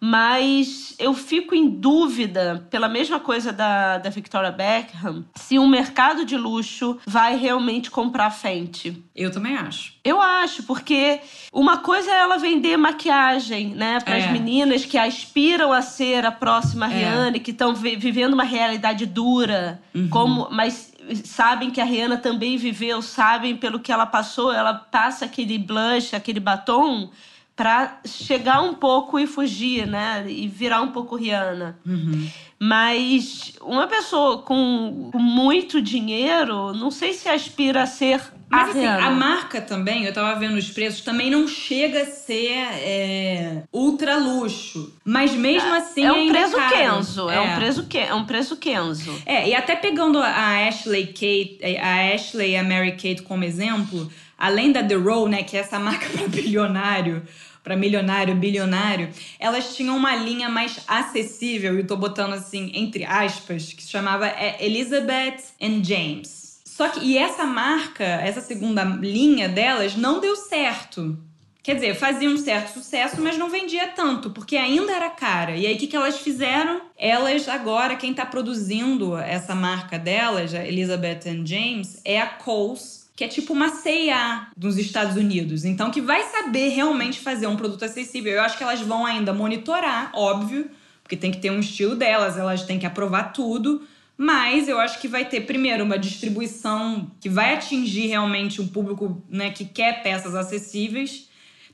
Speaker 2: mas eu fico em dúvida, pela mesma coisa da, da Victoria Beckham, se o um mercado de luxo vai realmente comprar a Fenty.
Speaker 1: Eu também acho.
Speaker 2: Eu acho, porque uma coisa é ela vender maquiagem, né, para as é. meninas que aspiram a ser a próxima é. Rihanna, que estão vi vivendo uma realidade dura, uhum. como, mas sabem que a Rihanna também viveu, sabem pelo que ela passou, ela passa aquele blush, aquele batom para chegar um pouco e fugir, né? E virar um pouco Rihanna.
Speaker 1: Uhum.
Speaker 2: Mas uma pessoa com, com, muito dinheiro, não sei se aspira a ser.
Speaker 1: Mas
Speaker 2: a
Speaker 1: assim, Rihanna. a marca também, eu tava vendo os preços, também não chega a ser é, ultra luxo. Mas mesmo é, assim.
Speaker 2: É um preço caro. Kenzo. É. é. um preço é um preço Kenzo.
Speaker 1: É, e até pegando a Ashley Kate, a Ashley e a Mary Kate como exemplo, além da The Row, né, que é essa marca para bilionário para milionário, bilionário, elas tinham uma linha mais acessível, e tô botando assim entre aspas, que se chamava é, Elizabeth and James. Só que e essa marca, essa segunda linha delas não deu certo. Quer dizer, fazia um certo sucesso, mas não vendia tanto, porque ainda era cara. E aí, o que, que elas fizeram? Elas, agora, quem está produzindo essa marca delas, a Elizabeth and James, é a Coles, que é tipo uma CIA dos Estados Unidos. Então, que vai saber realmente fazer um produto acessível. Eu acho que elas vão ainda monitorar, óbvio, porque tem que ter um estilo delas, elas têm que aprovar tudo. Mas eu acho que vai ter, primeiro, uma distribuição que vai atingir realmente um público né, que quer peças acessíveis.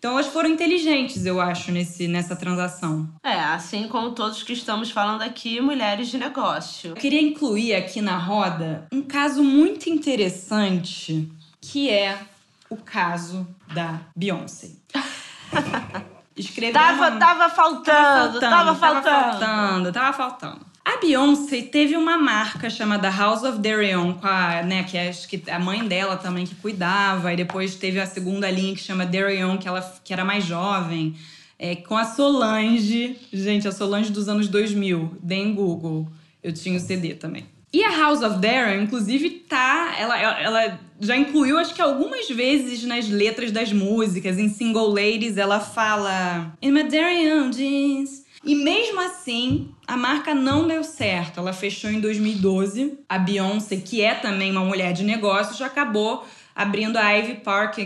Speaker 1: Então elas foram inteligentes, eu acho, nesse, nessa transação.
Speaker 2: É, assim como todos que estamos falando aqui, mulheres de negócio. Eu
Speaker 1: queria incluir aqui na roda um caso muito interessante, que é o caso da Beyoncé.
Speaker 2: Escreveu tava, uma... tava faltando, tava faltando, tava faltando.
Speaker 1: Tava faltando, tava faltando. A Beyoncé teve uma marca chamada House of Darion, com a, né, que acho que a mãe dela também que cuidava, e depois teve a segunda linha que chama Darion, que ela que era mais jovem, é, com a Solange, gente, a Solange dos anos 2000, deem Google. Eu tinha o CD também. E a House of Darion, inclusive, tá. Ela, ela já incluiu, acho que algumas vezes nas letras das músicas. Em Single Ladies, ela fala: In my Darion jeans, e mesmo assim, a marca não deu certo. Ela fechou em 2012. A Beyoncé, que é também uma mulher de negócios, já acabou abrindo a Ivy Park,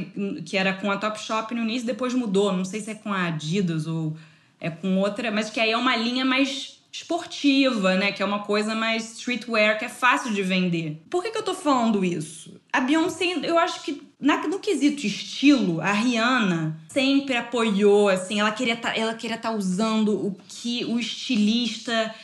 Speaker 1: que era com a Topshop no início, depois mudou. Não sei se é com a Adidas ou é com outra, mas que aí é uma linha mais esportiva, né? Que é uma coisa mais streetwear, que é fácil de vender. Por que, que eu tô falando isso? A Beyoncé, eu acho que na, no quesito estilo, a Rihanna sempre apoiou, assim, ela queria tá, ela queria estar tá usando o que o estilista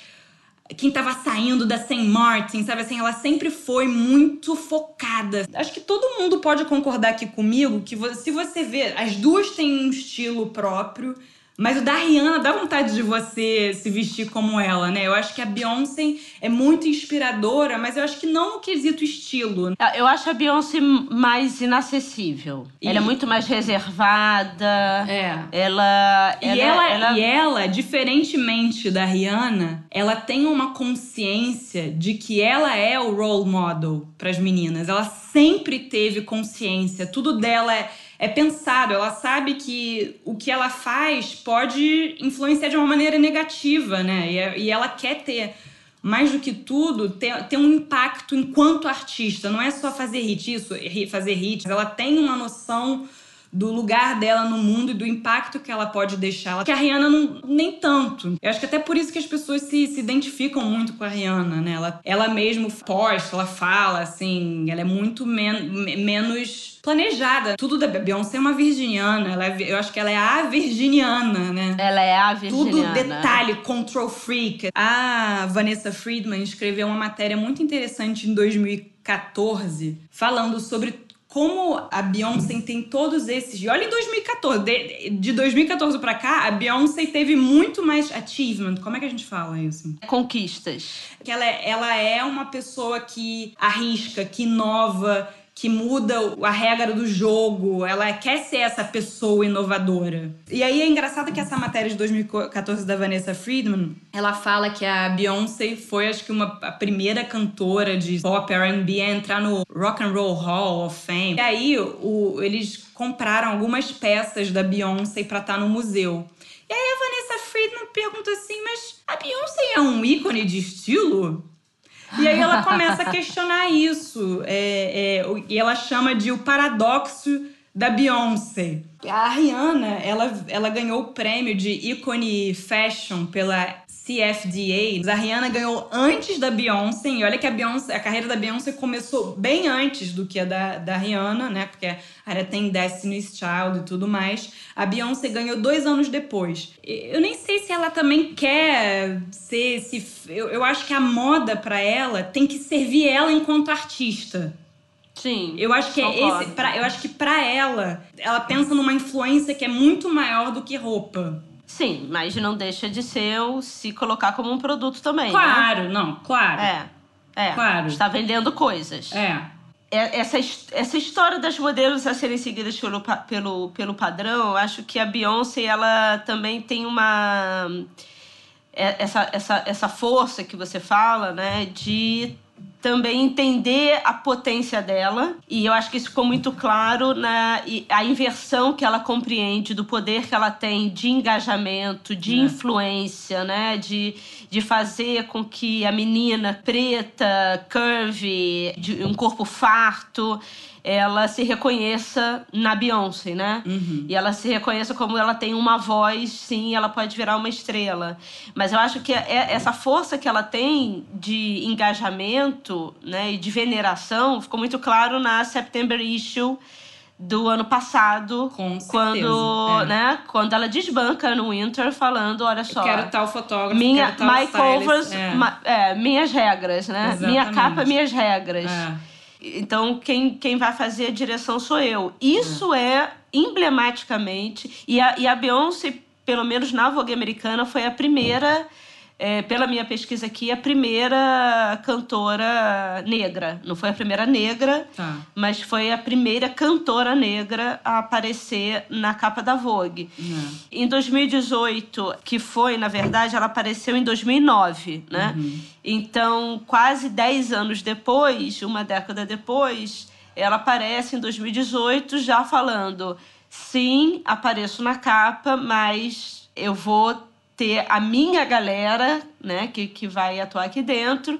Speaker 1: quem tava saindo da St. Martin, sabe assim, ela sempre foi muito focada. Acho que todo mundo pode concordar aqui comigo que se você vê, as duas têm um estilo próprio. Mas o da Rihanna dá vontade de você se vestir como ela, né? Eu acho que a Beyoncé é muito inspiradora, mas eu acho que não no quesito estilo.
Speaker 2: Ah, eu acho a Beyoncé mais inacessível. E... Ela é muito mais reservada.
Speaker 1: É.
Speaker 2: Ela.
Speaker 1: E ela, ela, ela, E ela, diferentemente da Rihanna, ela tem uma consciência de que ela é o role model para as meninas. Ela sempre teve consciência. Tudo dela é é pensado, ela sabe que o que ela faz pode influenciar de uma maneira negativa, né? E, é, e ela quer ter, mais do que tudo, ter, ter um impacto enquanto artista. Não é só fazer hit, isso, fazer hits. Ela tem uma noção do lugar dela no mundo e do impacto que ela pode deixar. Que a Rihanna não, nem tanto. Eu acho que até por isso que as pessoas se, se identificam muito com a Rihanna, né? Ela, ela mesmo posta, ela fala, assim, ela é muito men menos planejada. Tudo da Beyoncé é uma virginiana. Ela é, eu acho que ela é a virginiana, né?
Speaker 2: Ela é a virginiana.
Speaker 1: Tudo detalhe, control freak. A Vanessa Friedman escreveu uma matéria muito interessante em 2014 falando sobre como a Beyoncé tem todos esses. E olha em 2014, de, de 2014 para cá, a Beyoncé teve muito mais achievement. Como é que a gente fala isso?
Speaker 2: Conquistas.
Speaker 1: Que ela, é, ela é uma pessoa que arrisca, que inova, que muda a regra do jogo, ela quer ser essa pessoa inovadora. E aí é engraçado que essa matéria de 2014 da Vanessa Friedman, ela fala que a Beyoncé foi acho que uma a primeira cantora de pop R&B a entrar no Rock and Roll Hall of Fame. E aí o, eles compraram algumas peças da Beyoncé para estar tá no museu. E aí a Vanessa Friedman pergunta assim: "Mas a Beyoncé é um ícone de estilo?" E aí ela começa a questionar isso. É, é, e ela chama de o paradoxo da Beyoncé. A Rihanna, ela, ela ganhou o prêmio de ícone fashion pela CFDA. A Rihanna ganhou antes da Beyoncé. E olha que a Beyoncé, a carreira da Beyoncé começou bem antes do que a da, da Rihanna, né? Porque a Rihanna tem Destiny's Child e tudo mais. A Beyoncé ganhou dois anos depois. Eu nem sei se ela também quer ser esse. Eu, eu acho que a moda para ela tem que servir ela enquanto artista.
Speaker 2: Sim.
Speaker 1: Eu acho que é esse. Pra, eu acho que para ela, ela pensa numa influência que é muito maior do que roupa.
Speaker 2: Sim, mas não deixa de ser o se colocar como um produto também. Né?
Speaker 1: Claro, né? não, claro.
Speaker 2: É. É. Claro. Está vendendo coisas.
Speaker 1: É.
Speaker 2: é. Essa, essa história das modelos a serem seguidas pelo, pelo, pelo padrão, acho que a Beyoncé, ela também tem uma. É, essa, essa, essa força que você fala, né, de também entender a potência dela. E eu acho que isso ficou muito claro na a inversão que ela compreende do poder que ela tem de engajamento, de é. influência, né? De, de fazer com que a menina preta, curvy, de um corpo farto, ela se reconheça na Beyoncé, né?
Speaker 1: Uhum.
Speaker 2: E ela se reconheça como ela tem uma voz, sim, ela pode virar uma estrela. Mas eu acho que é essa força que ela tem de engajamento, né, e de veneração, ficou muito claro na September Issue do ano passado,
Speaker 1: Com
Speaker 2: quando, é. né, quando ela desbanca no Winter falando, olha só,
Speaker 1: eu quero tal fotógrafo,
Speaker 2: minha,
Speaker 1: quero tal
Speaker 2: my covers, é. Ma, é, minhas regras, né, Exatamente. minha capa, minhas regras.
Speaker 1: É.
Speaker 2: Então, quem, quem vai fazer a direção sou eu. Isso é, é emblematicamente. E a, e a Beyoncé, pelo menos na Vogue americana, foi a primeira é, pela minha pesquisa aqui, a primeira cantora negra. Não foi a primeira negra,
Speaker 1: tá.
Speaker 2: mas foi a primeira cantora negra a aparecer na capa da Vogue.
Speaker 1: Uhum.
Speaker 2: Em 2018, que foi, na verdade, ela apareceu em 2009, né?
Speaker 1: Uhum.
Speaker 2: Então, quase 10 anos depois, uma década depois, ela aparece em 2018 já falando: sim, apareço na capa, mas eu vou ter a minha galera, né, que, que vai atuar aqui dentro,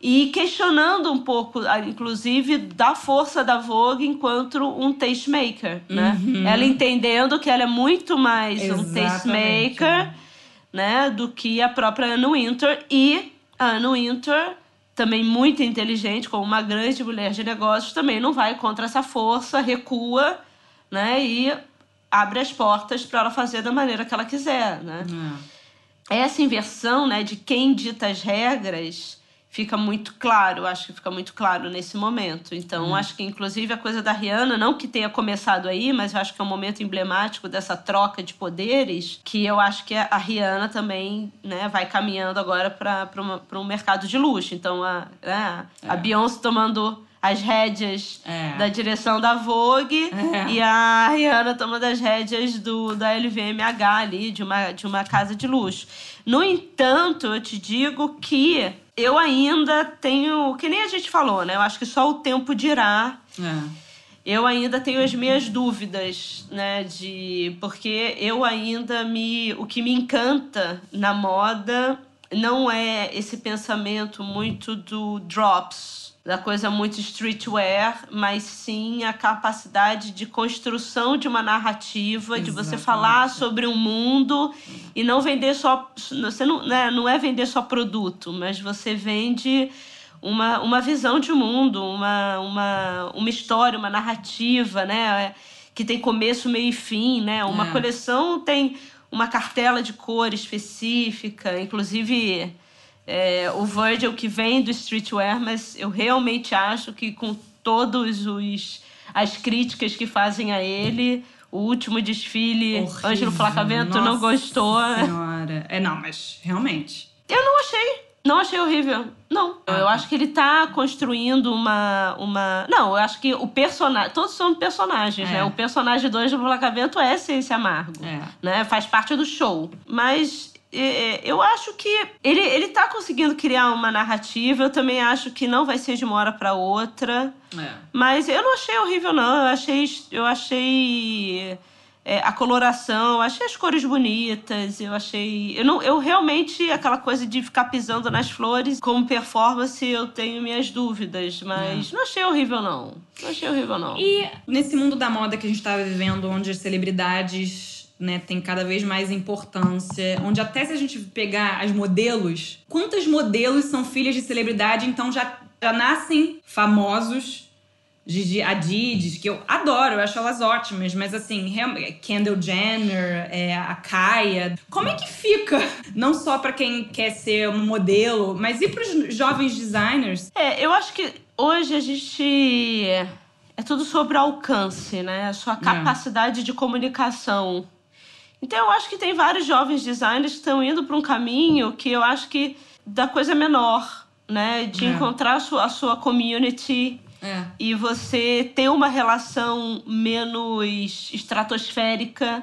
Speaker 2: e questionando um pouco, inclusive, da força da Vogue enquanto um tastemaker, né?
Speaker 1: Uhum.
Speaker 2: Ela entendendo que ela é muito mais Exatamente. um tastemaker, né, do que a própria Anne Winter e a Anne Winter também muito inteligente, como uma grande mulher de negócios, também não vai contra essa força, recua, né, e abre as portas para ela fazer da maneira que ela quiser, né?
Speaker 1: É.
Speaker 2: essa inversão né, de quem dita as regras fica muito claro, acho que fica muito claro nesse momento. Então, hum. acho que inclusive a coisa da Rihanna, não que tenha começado aí, mas eu acho que é um momento emblemático dessa troca de poderes, que eu acho que a Rihanna também né, vai caminhando agora para um mercado de luxo. Então, a, né, a é. Beyoncé tomando as rédeas é. da direção da Vogue é. e a Rihanna tomando as rédeas do, da LVMH ali, de uma, de uma casa de luxo. No entanto, eu te digo que eu ainda tenho. Que nem a gente falou, né? Eu acho que só o tempo dirá. É. Eu ainda tenho as minhas dúvidas, né? De. Porque eu ainda me. O que me encanta na moda não é esse pensamento muito do drops da coisa muito streetwear, mas sim a capacidade de construção de uma narrativa, Exatamente. de você falar sobre um mundo e não vender só. Você não, né, não é vender só produto, mas você vende uma, uma visão de mundo, uma, uma, uma história, uma narrativa, né? Que tem começo, meio e fim, né? Uma é. coleção tem uma cartela de cor específica, inclusive é, o Virgil que vem do streetwear, mas eu realmente acho que com todos os as críticas que fazem a ele, o último desfile, Horrível. Ângelo Flacavento Nossa não gostou.
Speaker 1: Senhora. É, não, mas realmente.
Speaker 2: Eu não achei. Não achei horrível. Não. Ah, eu tá. acho que ele tá construindo uma. uma... Não, eu acho que o personagem. Todos são personagens, é. né? O personagem do Ângelo Flacavento é Ciência Amargo. É. Né? Faz parte do show. Mas eu acho que ele, ele tá conseguindo criar uma narrativa. Eu também acho que não vai ser de uma hora para outra. É. Mas eu não achei horrível, não. Eu achei. Eu achei é, a coloração, eu achei as cores bonitas, eu achei. Eu, não, eu realmente, aquela coisa de ficar pisando nas flores, como performance, eu tenho minhas dúvidas, mas é. não achei horrível, não. Não achei horrível, não.
Speaker 1: E nesse mundo da moda que a gente tá vivendo, onde as celebridades né, tem cada vez mais importância. Onde até se a gente pegar as modelos, quantas modelos são filhas de celebridade, então já, já nascem famosos. Gigi Hadid, que eu adoro, eu acho elas ótimas, mas assim, Kendall Jenner, é, a Kaya, como é que fica? Não só para quem quer ser um modelo, mas e para os jovens designers?
Speaker 2: É, eu acho que hoje a gente é tudo sobre alcance, né? A sua é. capacidade é. de comunicação. Então eu acho que tem vários jovens designers que estão indo para um caminho que eu acho que da coisa menor, né? De é. encontrar a sua, a sua community é. e você ter uma relação menos estratosférica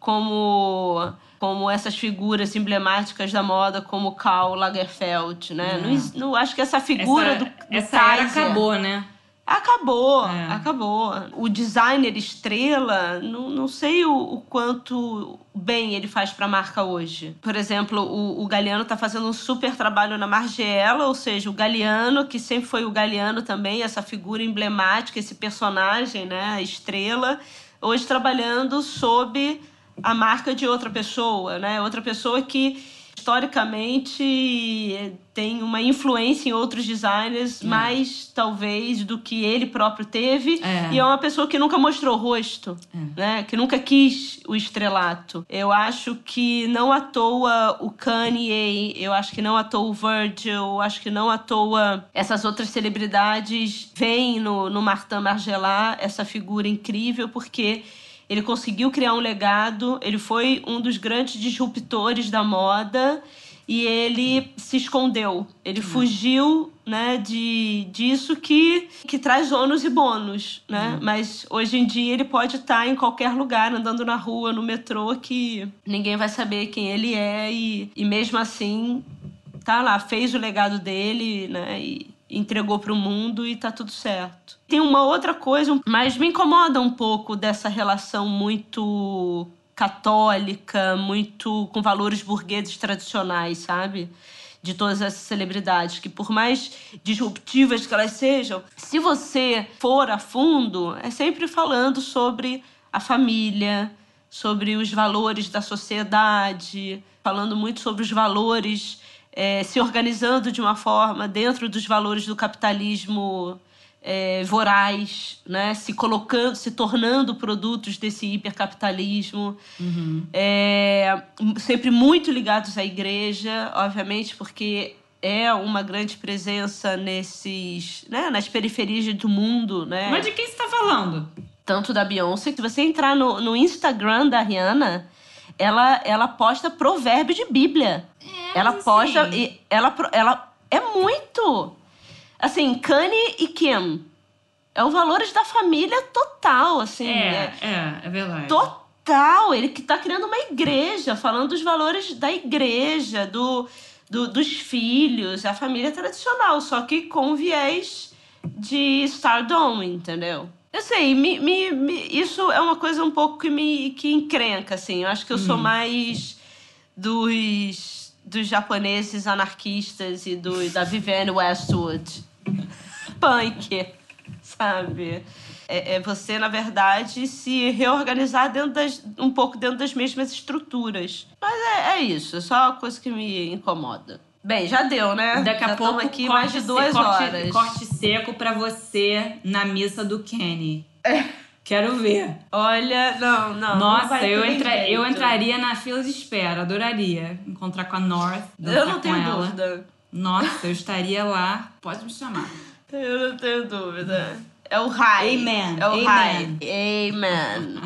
Speaker 2: como como essas figuras emblemáticas da moda, como Karl Lagerfeld, né? É. Não, não, acho que essa figura essa, do, do
Speaker 1: essa acabou, né?
Speaker 2: Acabou, é. acabou. O designer estrela, não, não sei o, o quanto bem ele faz para a marca hoje. Por exemplo, o, o Galeano está fazendo um super trabalho na Margiela, ou seja, o Galeano, que sempre foi o Galeano também, essa figura emblemática, esse personagem, né, estrela, hoje trabalhando sob a marca de outra pessoa, né? Outra pessoa que historicamente tem uma influência em outros designers, é. mais talvez do que ele próprio teve. É. E é uma pessoa que nunca mostrou rosto, é. né? Que nunca quis o estrelato. Eu acho que não à toa o Kanye, eu acho que não à toa o Virgil, eu acho que não à toa essas outras celebridades veem no, no Martin Margiela essa figura incrível, porque ele conseguiu criar um legado, ele foi um dos grandes disruptores da moda e ele se escondeu. Ele uhum. fugiu, né, de disso que que traz ônus e bônus, né? Uhum. Mas hoje em dia ele pode estar em qualquer lugar, andando na rua, no metrô, que ninguém vai saber quem ele é e, e mesmo assim tá lá, fez o legado dele, né? E, entregou para o mundo e tá tudo certo. Tem uma outra coisa, mas me incomoda um pouco dessa relação muito católica, muito com valores burgueses tradicionais, sabe? De todas essas celebridades, que por mais disruptivas que elas sejam, se você for a fundo, é sempre falando sobre a família, sobre os valores da sociedade, falando muito sobre os valores é, se organizando de uma forma dentro dos valores do capitalismo é, voraz, né? se colocando, se tornando produtos desse hipercapitalismo,
Speaker 1: uhum.
Speaker 2: é, sempre muito ligados à igreja, obviamente, porque é uma grande presença nesses, né, nas periferias do mundo, né?
Speaker 1: Mas de quem você está falando?
Speaker 2: Tanto da Beyoncé, se você entrar no, no Instagram da Rihanna, ela, ela posta provérbio de Bíblia.
Speaker 1: É,
Speaker 2: ela posta.
Speaker 1: Assim...
Speaker 2: Ela, ela é muito. Assim, Kanye e Kim. É o valores da família total, assim.
Speaker 1: É, é, é, é verdade.
Speaker 2: Total. Ele que tá criando uma igreja, falando dos valores da igreja, do, do dos filhos, a família tradicional, só que com viés de stardom, entendeu? Eu sei, me, me, me, isso é uma coisa um pouco que me que encrenca, assim. Eu acho que eu sou uhum. mais dos, dos japoneses anarquistas e do, da Vivienne Westwood. Punk, sabe? É, é, você, na verdade, se reorganizar dentro das, um pouco dentro das mesmas estruturas. Mas é, é isso, é só uma coisa que me incomoda. Bem, já deu, né?
Speaker 1: Daqui
Speaker 2: já
Speaker 1: a pouco
Speaker 2: aqui mais de duas
Speaker 1: corte,
Speaker 2: horas.
Speaker 1: Corte seco para você na missa do Kenny. É. Quero ver.
Speaker 2: Olha, não, não.
Speaker 1: Nossa,
Speaker 2: não
Speaker 1: eu, entra, eu entraria na fila de espera, adoraria encontrar com a North.
Speaker 2: Eu não tenho ela. dúvida.
Speaker 1: Nossa, eu estaria lá. Pode me chamar.
Speaker 2: Eu não tenho dúvida. É o high.
Speaker 1: Amen.
Speaker 2: É o
Speaker 1: Amen.
Speaker 2: high. Amen.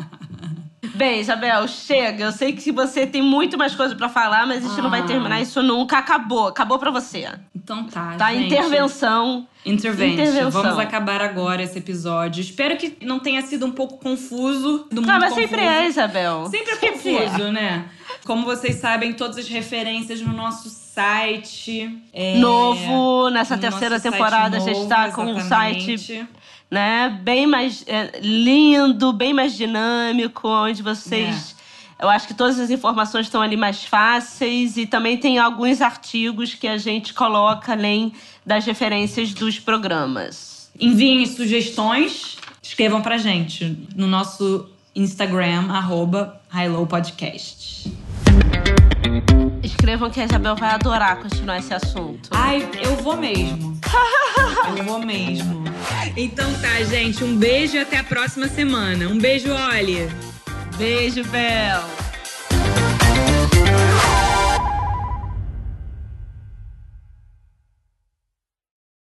Speaker 2: Bem, Isabel, chega. Eu sei que você tem muito mais coisa para falar, mas a gente ah. não vai terminar isso nunca. Acabou. Acabou para você.
Speaker 1: Então tá,
Speaker 2: Tá,
Speaker 1: gente.
Speaker 2: intervenção.
Speaker 1: Intervention. Vamos acabar agora esse episódio. Espero que não tenha sido um pouco confuso. Do
Speaker 2: não, mas
Speaker 1: confuso.
Speaker 2: sempre é, Isabel.
Speaker 1: Sempre é sempre confuso, é. né? Como vocês sabem, todas as referências no nosso site.
Speaker 2: É... Novo, nessa terceira temporada, novo, a gente tá com um site né? Bem mais é, lindo, bem mais dinâmico, onde vocês. É. Eu acho que todas as informações estão ali mais fáceis e também tem alguns artigos que a gente coloca além das referências dos programas.
Speaker 1: Enviem sugestões, escrevam pra gente no nosso Instagram, arroba Podcast.
Speaker 2: Escrevam que a Isabel vai adorar continuar esse assunto.
Speaker 1: Ai, eu vou mesmo. eu vou mesmo. Então tá, gente. Um beijo e até a próxima semana. Um beijo, Oli.
Speaker 2: Beijo, Bel.